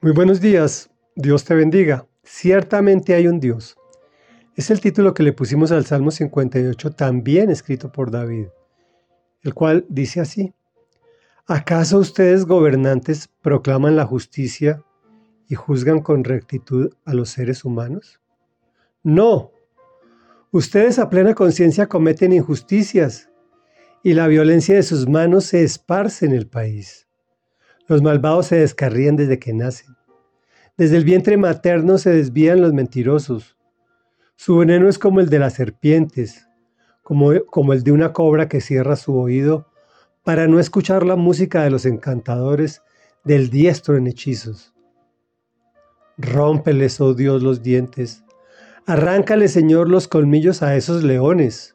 Muy buenos días, Dios te bendiga. Ciertamente hay un Dios. Es el título que le pusimos al Salmo 58, también escrito por David, el cual dice así, ¿acaso ustedes gobernantes proclaman la justicia y juzgan con rectitud a los seres humanos? No, ustedes a plena conciencia cometen injusticias y la violencia de sus manos se esparce en el país. Los malvados se descarrían desde que nacen. Desde el vientre materno se desvían los mentirosos. Su veneno es como el de las serpientes, como, el de una cobra que cierra su oído para no escuchar la música de los encantadores del diestro en hechizos. Rómpeles, oh Dios, los dientes. Arráncale, Señor, los colmillos a esos leones,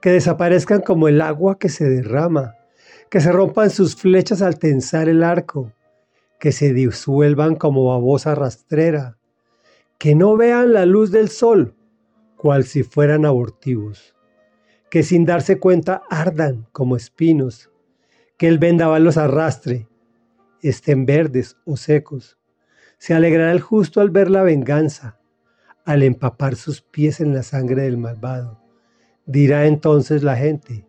que desaparezcan como el agua que se derrama que se rompan sus flechas al tensar el arco, que se disuelvan como babosa rastrera, que no vean la luz del sol, cual si fueran abortivos, que sin darse cuenta ardan como espinos, que el vendaval los arrastre, estén verdes o secos. Se alegrará el justo al ver la venganza, al empapar sus pies en la sangre del malvado. Dirá entonces la gente,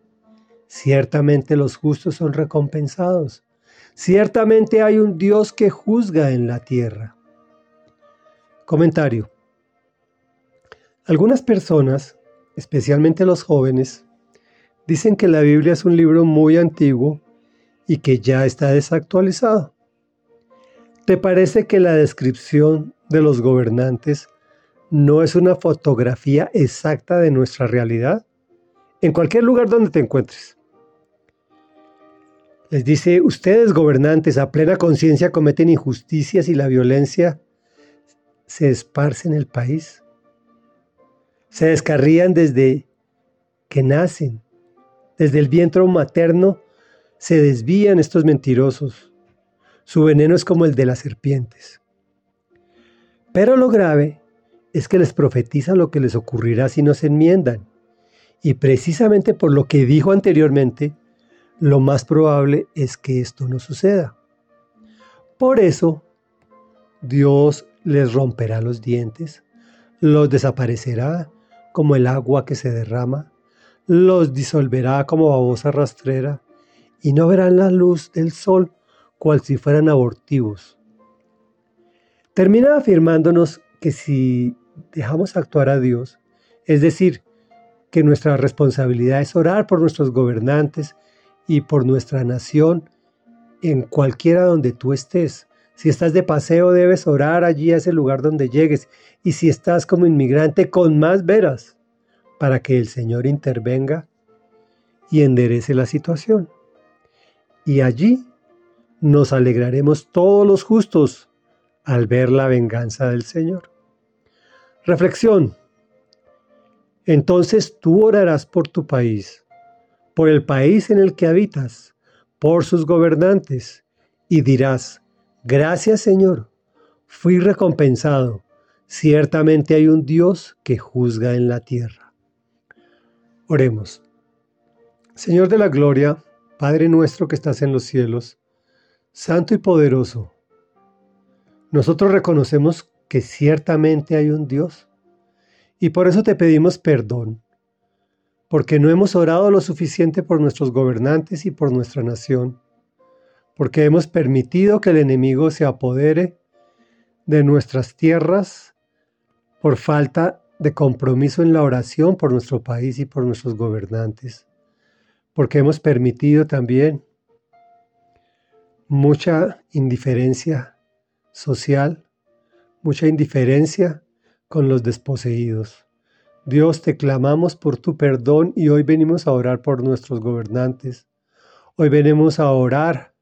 Ciertamente los justos son recompensados. Ciertamente hay un Dios que juzga en la tierra. Comentario. Algunas personas, especialmente los jóvenes, dicen que la Biblia es un libro muy antiguo y que ya está desactualizado. ¿Te parece que la descripción de los gobernantes no es una fotografía exacta de nuestra realidad? En cualquier lugar donde te encuentres. Les dice, ustedes gobernantes a plena conciencia cometen injusticias y la violencia se esparce en el país. Se descarrían desde que nacen. Desde el vientre materno se desvían estos mentirosos. Su veneno es como el de las serpientes. Pero lo grave es que les profetiza lo que les ocurrirá si no se enmiendan. Y precisamente por lo que dijo anteriormente, lo más probable es que esto no suceda. Por eso, Dios les romperá los dientes, los desaparecerá como el agua que se derrama, los disolverá como babosa rastrera, y no verán la luz del sol cual si fueran abortivos. Termina afirmándonos que si dejamos actuar a Dios, es decir, que nuestra responsabilidad es orar por nuestros gobernantes y por nuestra nación en cualquiera donde tú estés. Si estás de paseo, debes orar allí a ese lugar donde llegues. Y si estás como inmigrante, con más veras, para que el Señor intervenga y enderece la situación. Y allí nos alegraremos todos los justos al ver la venganza del Señor. Reflexión. Entonces tú orarás por tu país por el país en el que habitas, por sus gobernantes, y dirás, gracias Señor, fui recompensado, ciertamente hay un Dios que juzga en la tierra. Oremos. Señor de la gloria, Padre nuestro que estás en los cielos, Santo y poderoso, nosotros reconocemos que ciertamente hay un Dios y por eso te pedimos perdón porque no hemos orado lo suficiente por nuestros gobernantes y por nuestra nación, porque hemos permitido que el enemigo se apodere de nuestras tierras por falta de compromiso en la oración por nuestro país y por nuestros gobernantes, porque hemos permitido también mucha indiferencia social, mucha indiferencia con los desposeídos. Dios, te clamamos por tu perdón y hoy venimos a orar por nuestros gobernantes. Hoy venimos a orar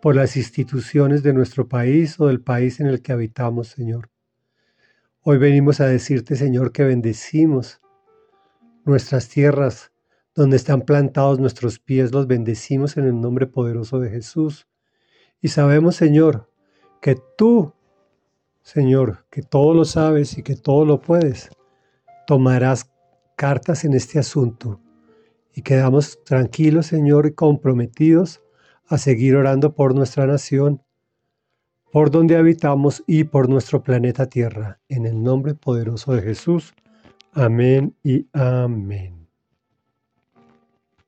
por las instituciones de nuestro país o del país en el que habitamos, Señor. Hoy venimos a decirte, Señor, que bendecimos nuestras tierras donde están plantados nuestros pies, los bendecimos en el nombre poderoso de Jesús. Y sabemos, Señor, que tú, Señor, que todo lo sabes y que todo lo puedes, tomarás cartas en este asunto y quedamos tranquilos, Señor, y comprometidos a seguir orando por nuestra nación, por donde habitamos y por nuestro planeta Tierra. En el nombre poderoso de Jesús. Amén y amén.